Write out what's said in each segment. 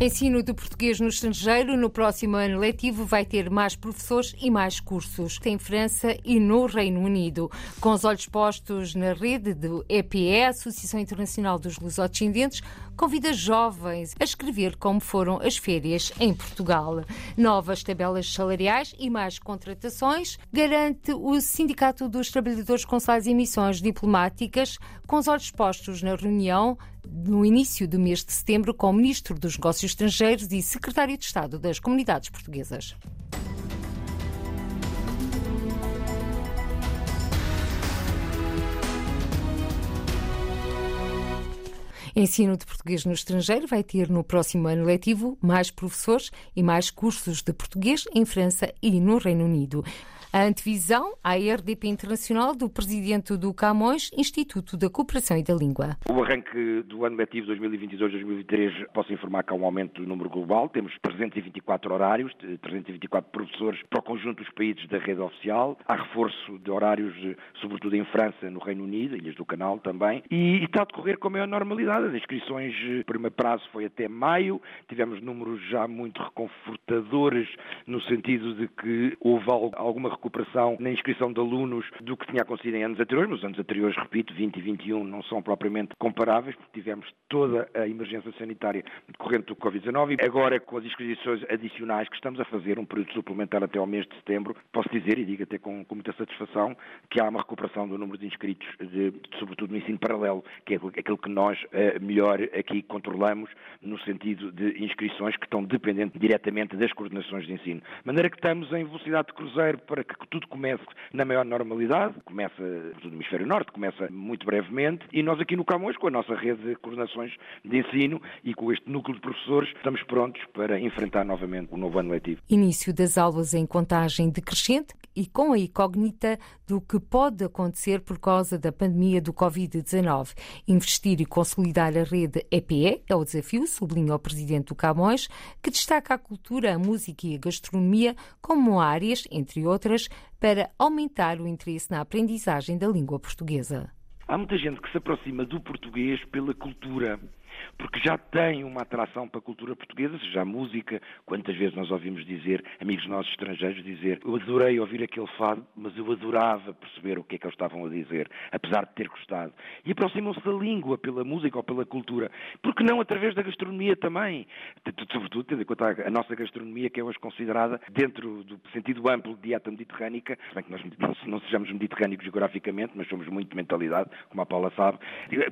Ensino do português no estrangeiro no próximo ano letivo vai ter mais professores e mais cursos em França e no Reino Unido. Com os olhos postos na rede do EPE, Associação Internacional dos Lusodescendentes, convida jovens a escrever como foram as férias em Portugal. Novas tabelas salariais e mais contratações garante o Sindicato dos Trabalhadores Consulares e Missões Diplomáticas, com os olhos postos na reunião no início do mês de setembro com o Ministro dos Negócios Estrangeiros e Secretário de Estado das Comunidades Portuguesas. Ensino de português no estrangeiro vai ter no próximo ano letivo mais professores e mais cursos de português em França e no Reino Unido. A antevisão à RDP Internacional do presidente do Camões, Instituto da Cooperação e da Língua. O arranque do ano letivo 2022-2023 posso informar que há um aumento do número global. Temos 324 horários, 324 professores para o conjunto dos países da rede oficial. Há reforço de horários, sobretudo em França, no Reino Unido, Ilhas do Canal também. E, está a decorrer com a maior normalidade. As inscrições, o primeiro prazo foi até maio. Tivemos números já muito reconfortadores no sentido de que houve alguma recuperação na inscrição de alunos do que tinha acontecido em anos anteriores, mas os anos anteriores, repito, 20 e 21 não são propriamente comparáveis, porque tivemos toda a emergência sanitária decorrente do Covid-19 e agora com as inscrições adicionais que estamos a fazer, um período suplementar até ao mês de setembro, posso dizer, e digo até com, com muita satisfação, que há uma recuperação do número de inscritos, de, sobretudo no ensino paralelo, que é aquilo que nós uh, melhor aqui controlamos, no sentido de inscrições que estão dependentes diretamente das coordenações de ensino. De maneira que estamos em velocidade de cruzeiro para que tudo comece na maior normalidade, começa no hemisfério norte, começa muito brevemente, e nós aqui no Camões, com a nossa rede de coordenações de ensino e com este núcleo de professores, estamos prontos para enfrentar novamente o novo ano letivo. Início das aulas em contagem decrescente e com a incógnita do que pode acontecer por causa da pandemia do Covid-19. Investir e consolidar a rede EPE é o desafio, sublinha o presidente do Camões, que destaca a cultura, a música e a gastronomia como áreas, entre outras, para aumentar o interesse na aprendizagem da língua portuguesa. Há muita gente que se aproxima do português pela cultura, porque já tem uma atração para a cultura portuguesa, seja a música, quantas vezes nós ouvimos dizer, amigos nossos estrangeiros dizer, eu adorei ouvir aquele fado, mas eu adorava perceber o que é que eles estavam a dizer, apesar de ter gostado. E aproximam-se da língua pela música ou pela cultura, porque não através da gastronomia também, sobretudo tendo em conta a nossa gastronomia, que é hoje considerada, dentro do sentido amplo de dieta mediterrânica, bem que nós não sejamos mediterrânicos geograficamente, mas somos muito de mentalidade, como a Paula sabe,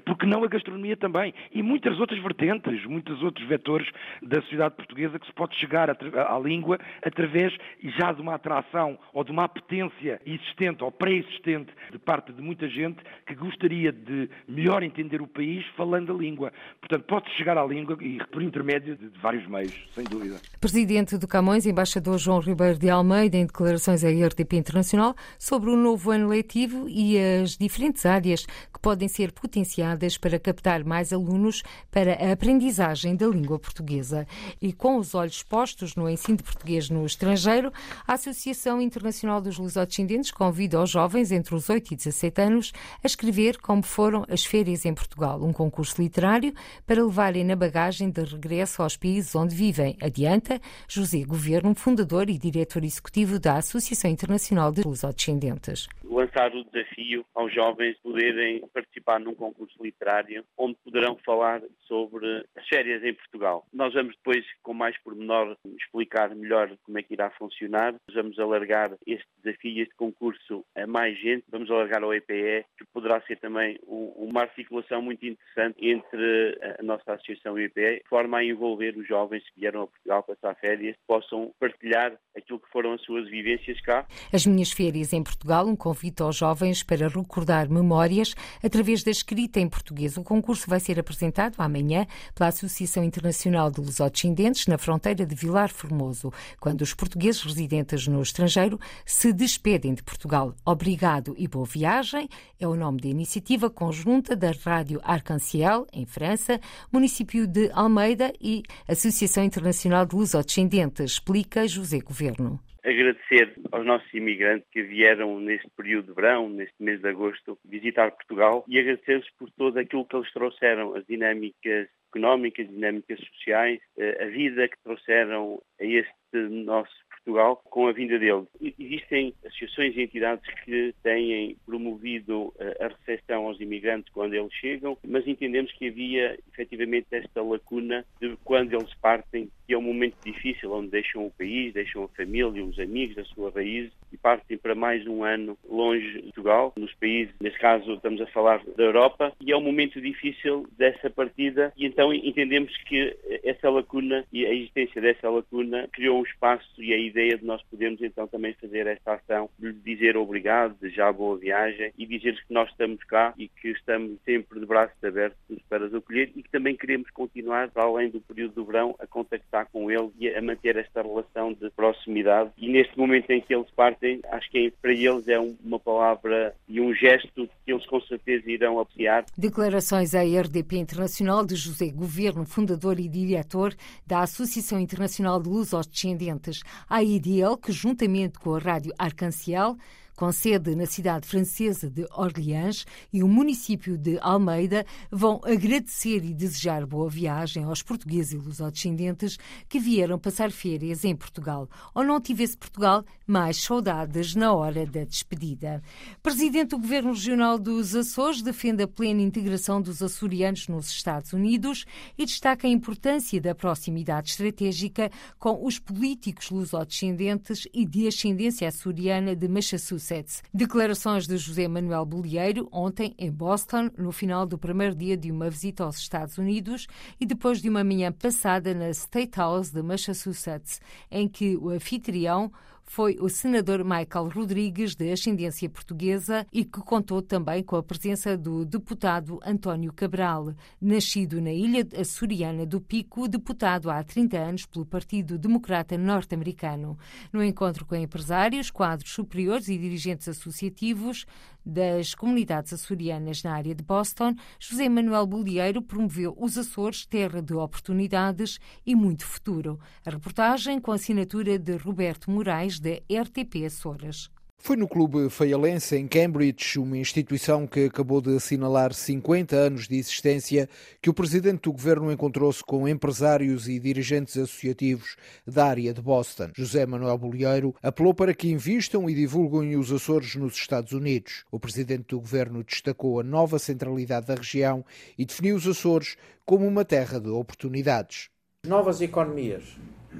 porque não a gastronomia também, e muitas outras vertentes, muitos outros vetores da sociedade portuguesa que se pode chegar à língua através já de uma atração ou de uma apetência existente ou pré-existente de parte de muita gente que gostaria de melhor entender o país falando a língua. Portanto, pode chegar à língua e por intermédio de vários meios, sem dúvida. Presidente do Camões, embaixador João Ribeiro de Almeida, em declarações à RTP Internacional sobre o novo ano letivo e as diferentes áreas que podem ser potenciadas para captar mais alunos para a aprendizagem da língua portuguesa. E com os olhos postos no ensino de português no estrangeiro, a Associação Internacional dos Lusodescendentes convida os jovens entre os 8 e 17 anos a escrever como foram as férias em Portugal, um concurso literário para levarem na bagagem de regresso aos países onde vivem. Adianta José Governo, fundador e diretor executivo da Associação Internacional de Lusodescendentes lançar o desafio aos jovens poderem participar num concurso literário onde poderão falar sobre as férias em Portugal. Nós vamos depois, com mais pormenor, explicar melhor como é que irá funcionar. Vamos alargar este desafio, este concurso a mais gente. Vamos alargar ao EPE, que poderá ser também uma articulação muito interessante entre a nossa associação e o EPE, de forma a envolver os jovens que vieram a Portugal passar férias, possam partilhar aquilo que foram as suas vivências cá. As minhas férias em Portugal, um convite aos jovens para recordar memórias através da escrita em português. O concurso vai ser apresentado amanhã pela Associação Internacional de Lusodescendentes na fronteira de Vilar Formoso, quando os portugueses residentes no estrangeiro se despedem de Portugal. Obrigado e boa viagem é o nome da iniciativa conjunta da Rádio Arc-en-Ciel, em França, município de Almeida e Associação Internacional de Lusodescendentes, explica José Governo agradecer aos nossos imigrantes que vieram neste período de verão, neste mês de agosto, visitar Portugal e agradecer-lhes por tudo aquilo que eles trouxeram, as dinâmicas económicas, dinâmicas sociais, a vida que trouxeram a este nosso Portugal com a vinda dele. Existem associações e entidades que têm promovido eh, a recepção aos imigrantes quando eles chegam, mas entendemos que havia efetivamente esta lacuna de quando eles partem, que é um momento difícil, onde deixam o país, deixam a família, os amigos, a sua raiz e partem para mais um ano longe de Portugal, nos países, neste caso estamos a falar da Europa, e é um momento difícil dessa partida. E então entendemos que essa lacuna e a existência dessa lacuna criou um espaço e a ideia de nós podermos então também fazer esta ação de dizer obrigado, desejar boa viagem e dizer que nós estamos cá e que estamos sempre de braços abertos para os acolher e que também queremos continuar, além do período do verão, a contactar com eles e a manter esta relação de proximidade. E neste momento em que eles partem, acho que para eles é uma palavra e um gesto que eles com certeza irão apreciar. Declarações à RDP Internacional de José Governo, fundador e diretor da Associação Internacional de Lusos-Descendentes. A IDL, que juntamente com a Rádio Arcanciel, com sede na cidade francesa de Orleans e o município de Almeida, vão agradecer e desejar boa viagem aos portugueses e lusodescendentes que vieram passar férias em Portugal. Ou não tivesse Portugal mais saudades na hora da despedida. Presidente do Governo Regional dos Açores defende a plena integração dos açorianos nos Estados Unidos e destaca a importância da proximidade estratégica com os políticos lusodescendentes e de ascendência açoriana de Massachusetts. Declarações de José Manuel Bolieiro ontem em Boston, no final do primeiro dia de uma visita aos Estados Unidos e depois de uma manhã passada na State House de Massachusetts, em que o anfitrião foi o senador Michael Rodrigues, de ascendência portuguesa, e que contou também com a presença do deputado António Cabral, nascido na ilha açoriana do Pico, deputado há 30 anos pelo Partido Democrata Norte-Americano. No encontro com empresários, quadros superiores e dirigentes associativos, das comunidades açorianas na área de Boston, José Manuel Bolieiro promoveu os Açores terra de oportunidades e muito futuro. A reportagem com assinatura de Roberto Moraes, da RTP Açores. Foi no Clube Feialense, em Cambridge, uma instituição que acabou de assinalar 50 anos de existência, que o presidente do governo encontrou-se com empresários e dirigentes associativos da área de Boston. José Manuel Bolieiro apelou para que invistam e divulguem os Açores nos Estados Unidos. O presidente do governo destacou a nova centralidade da região e definiu os Açores como uma terra de oportunidades. Novas economias,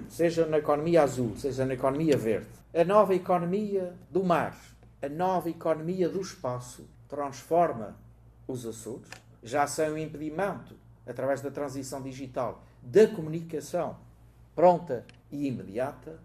seja na economia azul, seja na economia verde a nova economia do mar, a nova economia do espaço transforma os Açores, já são um impedimento, através da transição digital, da comunicação pronta e imediata,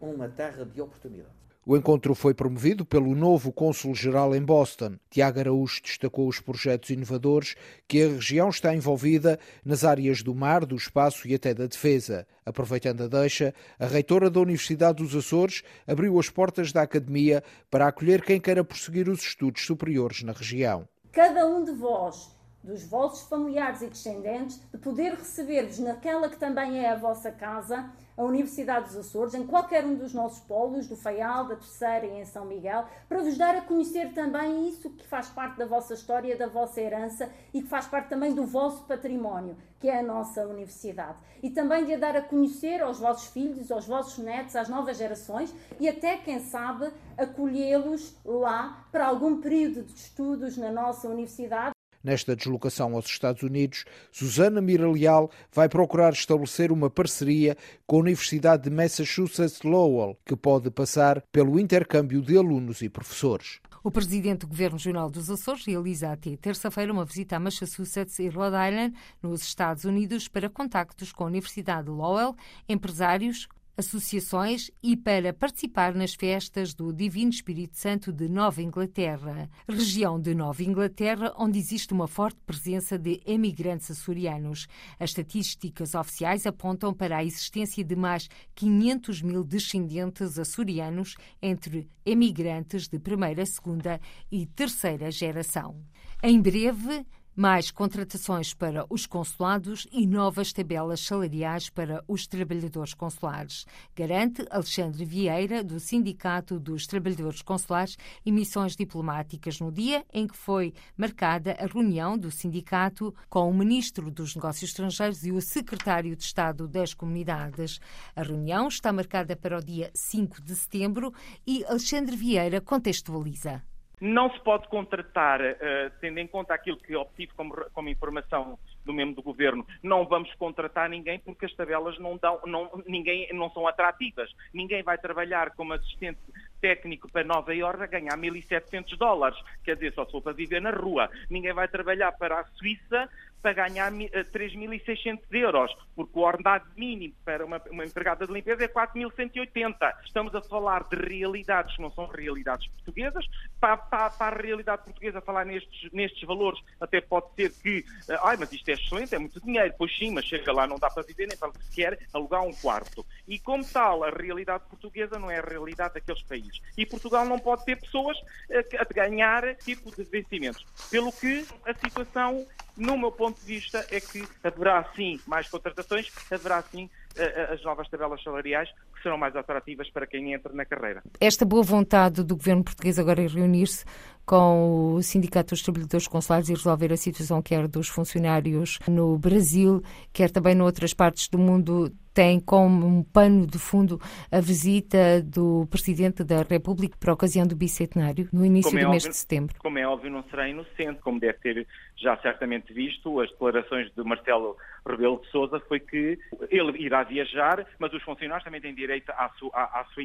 uma terra de oportunidade. O encontro foi promovido pelo novo cônsul-geral em Boston. Tiago Araújo destacou os projetos inovadores que a região está envolvida nas áreas do mar, do espaço e até da defesa. Aproveitando a deixa, a reitora da Universidade dos Açores abriu as portas da academia para acolher quem queira prosseguir os estudos superiores na região. Cada um de vós dos vossos familiares e descendentes, de poder receber-vos naquela que também é a vossa casa, a Universidade dos Açores, em qualquer um dos nossos polos, do Faial, da Terceira e em São Miguel, para vos dar a conhecer também isso que faz parte da vossa história, da vossa herança e que faz parte também do vosso património, que é a nossa universidade. E também de a dar a conhecer aos vossos filhos, aos vossos netos, às novas gerações e até, quem sabe, acolhê-los lá para algum período de estudos na nossa universidade. Nesta deslocação aos Estados Unidos, Susana Mira Leal vai procurar estabelecer uma parceria com a Universidade de Massachusetts Lowell, que pode passar pelo intercâmbio de alunos e professores. O presidente do Governo Regional dos Açores realiza até terça-feira uma visita a Massachusetts e Rhode Island, nos Estados Unidos, para contactos com a Universidade de Lowell, empresários, associações e para participar nas festas do Divino Espírito Santo de Nova Inglaterra, região de Nova Inglaterra onde existe uma forte presença de emigrantes açorianos. As estatísticas oficiais apontam para a existência de mais 500 mil descendentes açorianos entre emigrantes de primeira, segunda e terceira geração. Em breve, mais contratações para os consulados e novas tabelas salariais para os trabalhadores consulares, garante Alexandre Vieira, do Sindicato dos Trabalhadores Consulares e Missões Diplomáticas, no dia em que foi marcada a reunião do sindicato com o Ministro dos Negócios Estrangeiros e o Secretário de Estado das Comunidades. A reunião está marcada para o dia 5 de setembro e Alexandre Vieira contextualiza. Não se pode contratar, uh, tendo em conta aquilo que obtive como, como, informação do membro do governo, não vamos contratar ninguém porque as tabelas não, dão, não, ninguém, não são atrativas. Ninguém vai trabalhar como assistente técnico para Nova Iorque a ganhar 1.700 dólares. Quer dizer, só se for para viver na rua. Ninguém vai trabalhar para a Suíça para ganhar 3.600 eh, euros, porque o ordenado mínimo para uma, uma empregada de limpeza é 4.180. Estamos a falar de realidades que não são realidades portuguesas. Para, para, para, a realidade portuguesa falar nestes, nestes valores, até pode ser que, uh, ai, mas isto é excelente, é muito dinheiro. Pois sim, mas chega lá, não dá para viver nem para sequer alugar um quarto. E como tal, a realidade portuguesa não é a realidade daqueles países. E Portugal não pode ter pessoas uh, a ganhar tipo de vencimentos. Pelo que a situação no meu ponto de vista, é que haverá sim mais contratações, haverá sim eh, eh, as novas tabelas salariais que serão mais atrativas para quem entra na carreira. Esta boa vontade do governo português agora em reunir-se com o Sindicato dos Trabalhadores Consulares e resolver a situação quer dos funcionários no Brasil, quer também noutras partes do mundo tem como um pano de fundo a visita do Presidente da República para a ocasião do bicentenário, no início como do é mês óbvio, de setembro. Como é óbvio, não será inocente, como deve ter já certamente visto, as declarações de Marcelo Rebelo de Sousa foi que ele irá viajar, mas os funcionários também têm direito à sua, à, à sua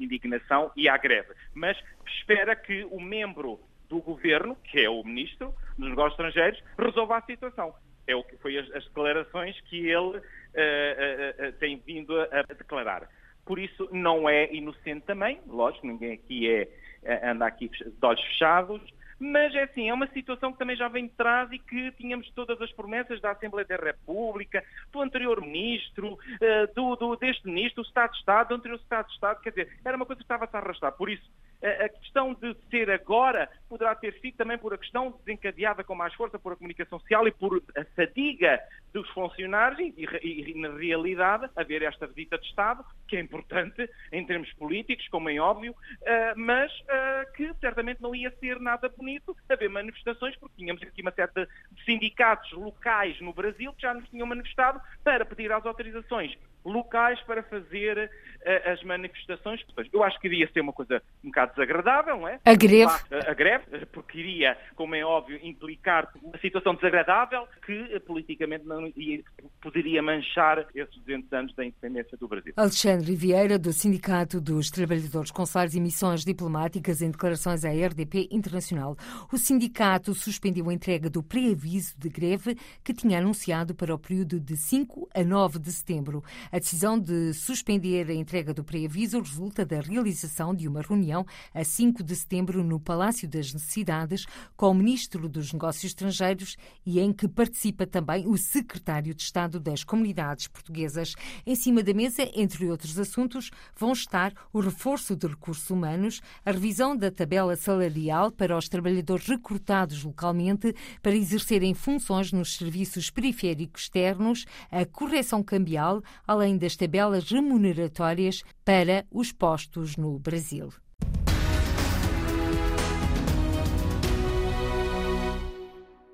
indignação e à greve. Mas espera que o membro do governo, que é o ministro dos Negócios Estrangeiros, resolva a situação. É o que foi as, as declarações que ele uh, uh, tem vindo a, a, declarar. Por isso, não é inocente também, lógico, ninguém aqui é, anda aqui de olhos fechados, mas é assim, é uma situação que também já vem de trás e que tínhamos todas as promessas da Assembleia da República, do anterior ministro, do, do, deste ministro, do Estado de Estado, do anterior Estado de Estado, quer dizer, era uma coisa que estava-se a arrastar. Por isso, a questão de ser agora poderá ter sido também por a questão desencadeada com mais força por a comunicação social e por a fadiga dos funcionários e, e, e, na realidade, haver esta visita de Estado, que é importante em termos políticos, como é óbvio, uh, mas uh, que certamente não ia ser nada bonito haver manifestações, porque tínhamos aqui uma certa de sindicatos locais no Brasil que já nos tinham manifestado para pedir as autorizações locais para fazer uh, as manifestações. Eu acho que iria ser uma coisa um bocado desagradável, não é? A greve. A, a greve, porque iria, como é óbvio, implicar uma situação desagradável que politicamente não poderia manchar esses 200 anos da independência do Brasil. Alexandre Vieira, do Sindicato dos Trabalhadores Consulares e Missões Diplomáticas, em declarações à RDP Internacional. O sindicato suspendeu a entrega do pré-aviso de greve que tinha anunciado para o período de 5 a 9 de setembro. A decisão de suspender a entrega do pré-aviso resulta da realização de uma reunião a 5 de setembro no Palácio das Necessidades com o Ministro dos Negócios Estrangeiros e em que participa também o Secretário de Estado das Comunidades Portuguesas. Em cima da mesa, entre outros assuntos, vão estar o reforço de recursos humanos, a revisão da tabela salarial para os trabalhadores recrutados localmente para exercerem funções nos serviços periféricos externos, a correção cambial, além além das tabelas remuneratórias para os postos no Brasil.